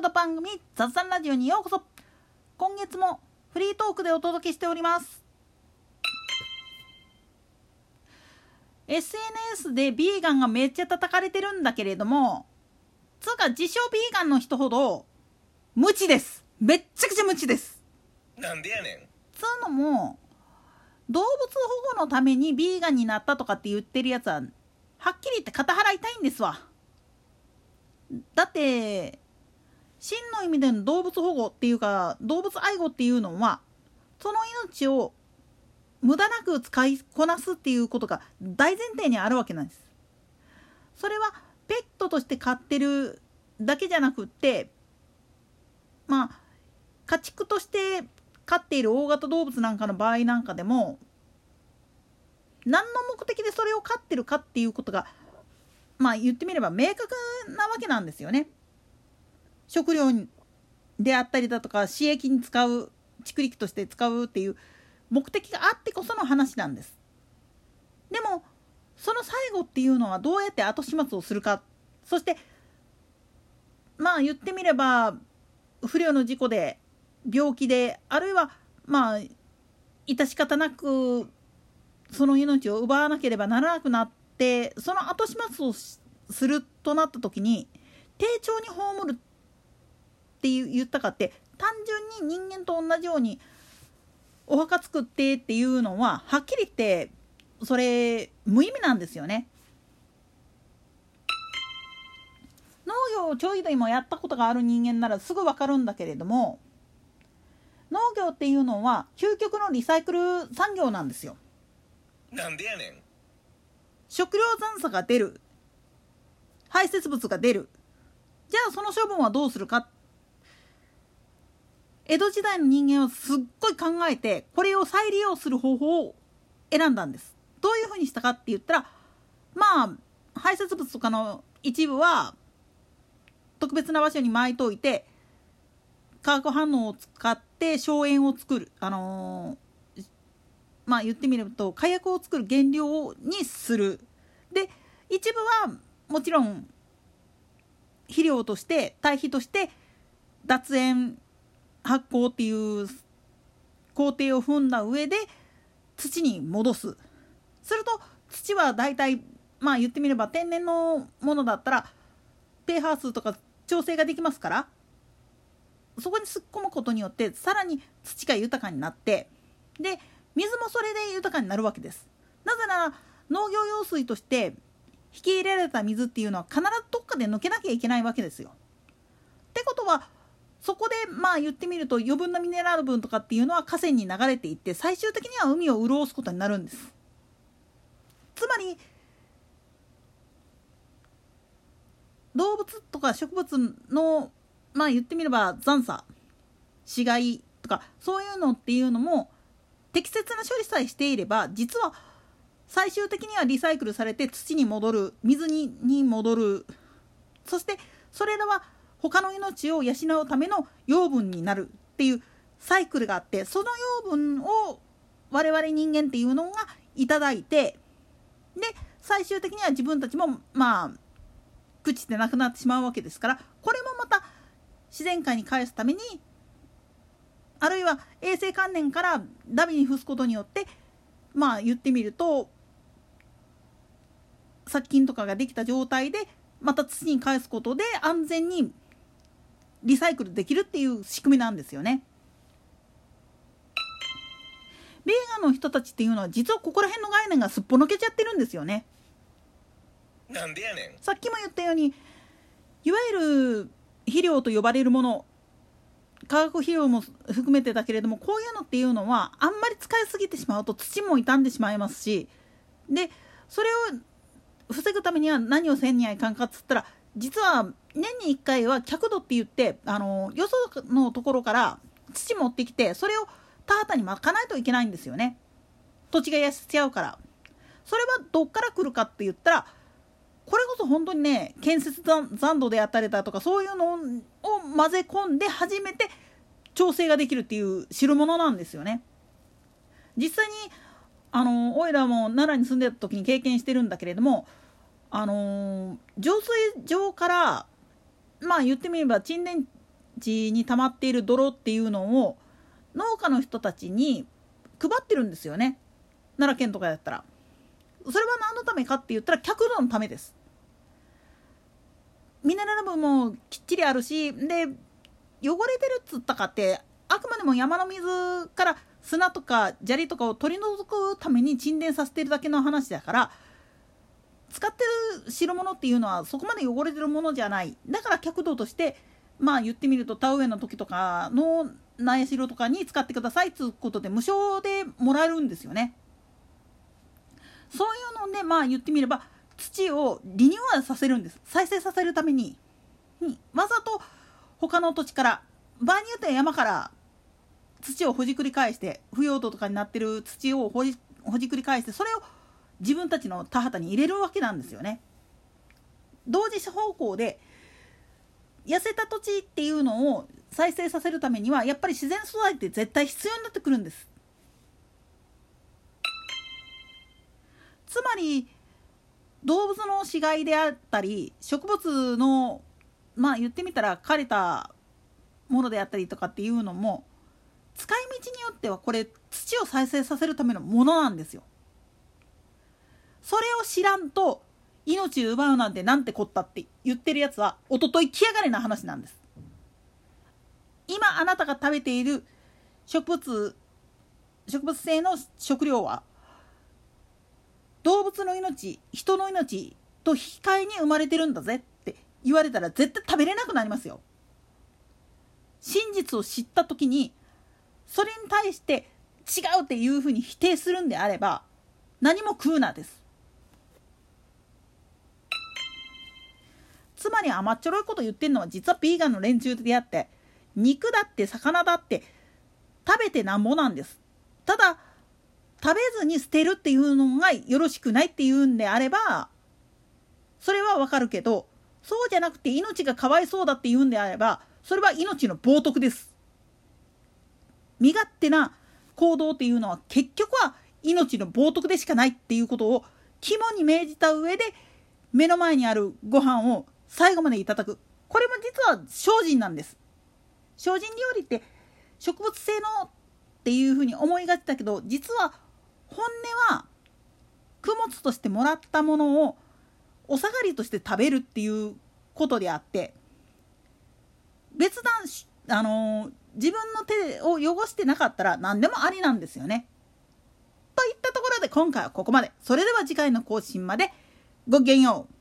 楽の番組雑談ラジオにようこそ。今月もフリートークでお届けしております。SNS でビーガンがめっちゃ叩かれてるんだけれどもつうか自称ビーガンの人ほど無知です。めっちゃくちゃ無知です。なんでやねん。つうのも動物保護のためにビーガンになったとかって言ってるやつははっきり言って肩払いたいんですわ。だって真の意味での動物保護っていうか動物愛護っていうのはその命を無駄なく使いこなすっていうことが大前提にあるわけなんです。それはペットとして飼ってるだけじゃなくってまあ家畜として飼っている大型動物なんかの場合なんかでも何の目的でそれを飼ってるかっていうことがまあ言ってみれば明確なわけなんですよね。食料であったりだとか刺激に使う蓄力として使うっていう目的があってこその話なんです。でもその最後っていうのはどうやって後始末をするかそしてまあ言ってみれば不慮の事故で病気であるいはまあ致し方なくその命を奪わなければならなくなってその後始末をするとなった時に丁重に葬るって言ったかって単純に人間と同じようにお墓作ってっていうのははっきり言ってそれ無意味なんですよね。農業をちょいでもやったことがある人間ならすぐ分かるんだけれども農業っていうのは究極のリサイクル産業なんですよ。なんでやねん食料残差が出る排泄物が出るじゃあその処分はどうするか江戸時代の人間はすっごい考えてこれを再利用する方法を選んだんです。どういうふうにしたかって言ったらまあ排泄物とかの一部は特別な場所に巻いといて化学反応を使って硝煙を作るあのー、まあ言ってみると火薬を作る原料にする。で一部はもちろん肥料として堆肥として脱塩発酵っていう工程を踏んだ上で土に戻すすると土はだいたいまあ言ってみれば天然のものだったら pH 数とか調整ができますからそこに突っ込むことによってさらに土が豊かになってで水もそれで豊かになるわけです。なぜなら農業用水として引き入れられた水っていうのは必ずどっかで抜けなきゃいけないわけですよ。ってことはそこでまあ言ってみると余分なミネラル分とかっていうのは河川に流れていって最終的には海を潤すことになるんです。つまり動物とか植物のまあ言ってみれば残差死骸とかそういうのっていうのも適切な処理さえしていれば実は最終的にはリサイクルされて土に戻る水にに戻るそしてそれらは他の命を養うための養分になるっていうサイクルがあってその養分を我々人間っていうのがいただいてで最終的には自分たちもまあ朽ちてなくなってしまうわけですからこれもまた自然界に返すためにあるいは衛生観念からダビに付すことによってまあ言ってみると殺菌とかができた状態でまた土に返すことで安全にリサイクルできるっていう仕組みなんですよね。ベーガンの人たちっていうのは実はここら辺の概念がすっぽ抜けちゃってるんですよね。なんでやねんさっきも言ったようにいわゆる肥料と呼ばれるもの化学肥料も含めてだけれどもこういうのっていうのはあんまり使いすぎてしまうと土も傷んでしまいますしでそれを防ぐためには何をせんにはいかんかっつったら実は年に1回は客土って言ってあのよそのところから土持ってきてそれを田畑にまかないといけないんですよね土地が痩せちゃうからそれはどっから来るかって言ったらこれこそ本当にね建設残土であったりだとかそういうのを混ぜ込んで初めて調整ができるっていう代物なんですよね。実際にあのオイラも奈良に住んでた時に経験してるんだけれどもあの浄水場からまあ言ってみれば沈殿地に溜まっている泥っていうのを農家の人たちに配ってるんですよね。奈良県とかやったら。それは何のためかって言ったら客のためです。ミネラル分もきっちりあるしで汚れてるっつったかってあくまでも山の水から砂とか砂利とかを取り除くために沈殿させてるだけの話だから使ってる代物っていうのはそこまで汚れてるものじゃない。だから客道としてまあ言ってみると田植えの時とかの苗代とかに使ってくださいっつうことで無償でもらえるんですよね。そういうのでまあ言ってみれば土をリニューアルさせるんです。再生させるために、うん、わざと他の土地から場合によっては山から土をほじくり返して腐葉土とかになってる土をほじほじくり返してそれを自分たちの田畑に入れるわけなんですよね。同時方向で痩せた土地っていうのを再生させるためにはやっぱり自然素材って絶対必要になってくるんです。つまり動物の死骸であったり植物のまあ言ってみたら枯れたものであったりとかっていうのも使い道によってはこれ土を再生させるためのものなんですよ。それを知らんと命奪うなんてなんてこったって言ってるやつはおととい来やがれな話なんです。今あなたが食べている植物植物性の食料は動物の命人の命と引き換えに生まれてるんだぜって言われたら絶対食べれなくなりますよ。真実を知った時にそれに対して違うっていうふうに否定するんであれば何も食うなです。つまり甘っちょろいこと言ってるのは実はビーガンの連中であって肉だって魚だって食べてなんぼなんです。ただ食べずに捨てるっていうのがよろしくないっていうんであればそれはわかるけどそうじゃなくて命がかわいそうだっていうんであればそれは命の冒涜です。身勝手な行動っていうのは結局は命の冒涜でしかないっていうことを肝に銘じた上で目の前にあるご飯を最後までいただくこれも実は精進なんです精進料理って植物性のっていうふうに思いがちだけど実は本音は供物としてもらったものをお下がりとして食べるっていうことであって別段あの自分の手を汚してなかったら何でもありなんですよね。といったところで今回はここまで。それでは次回の更新までごきげんよう。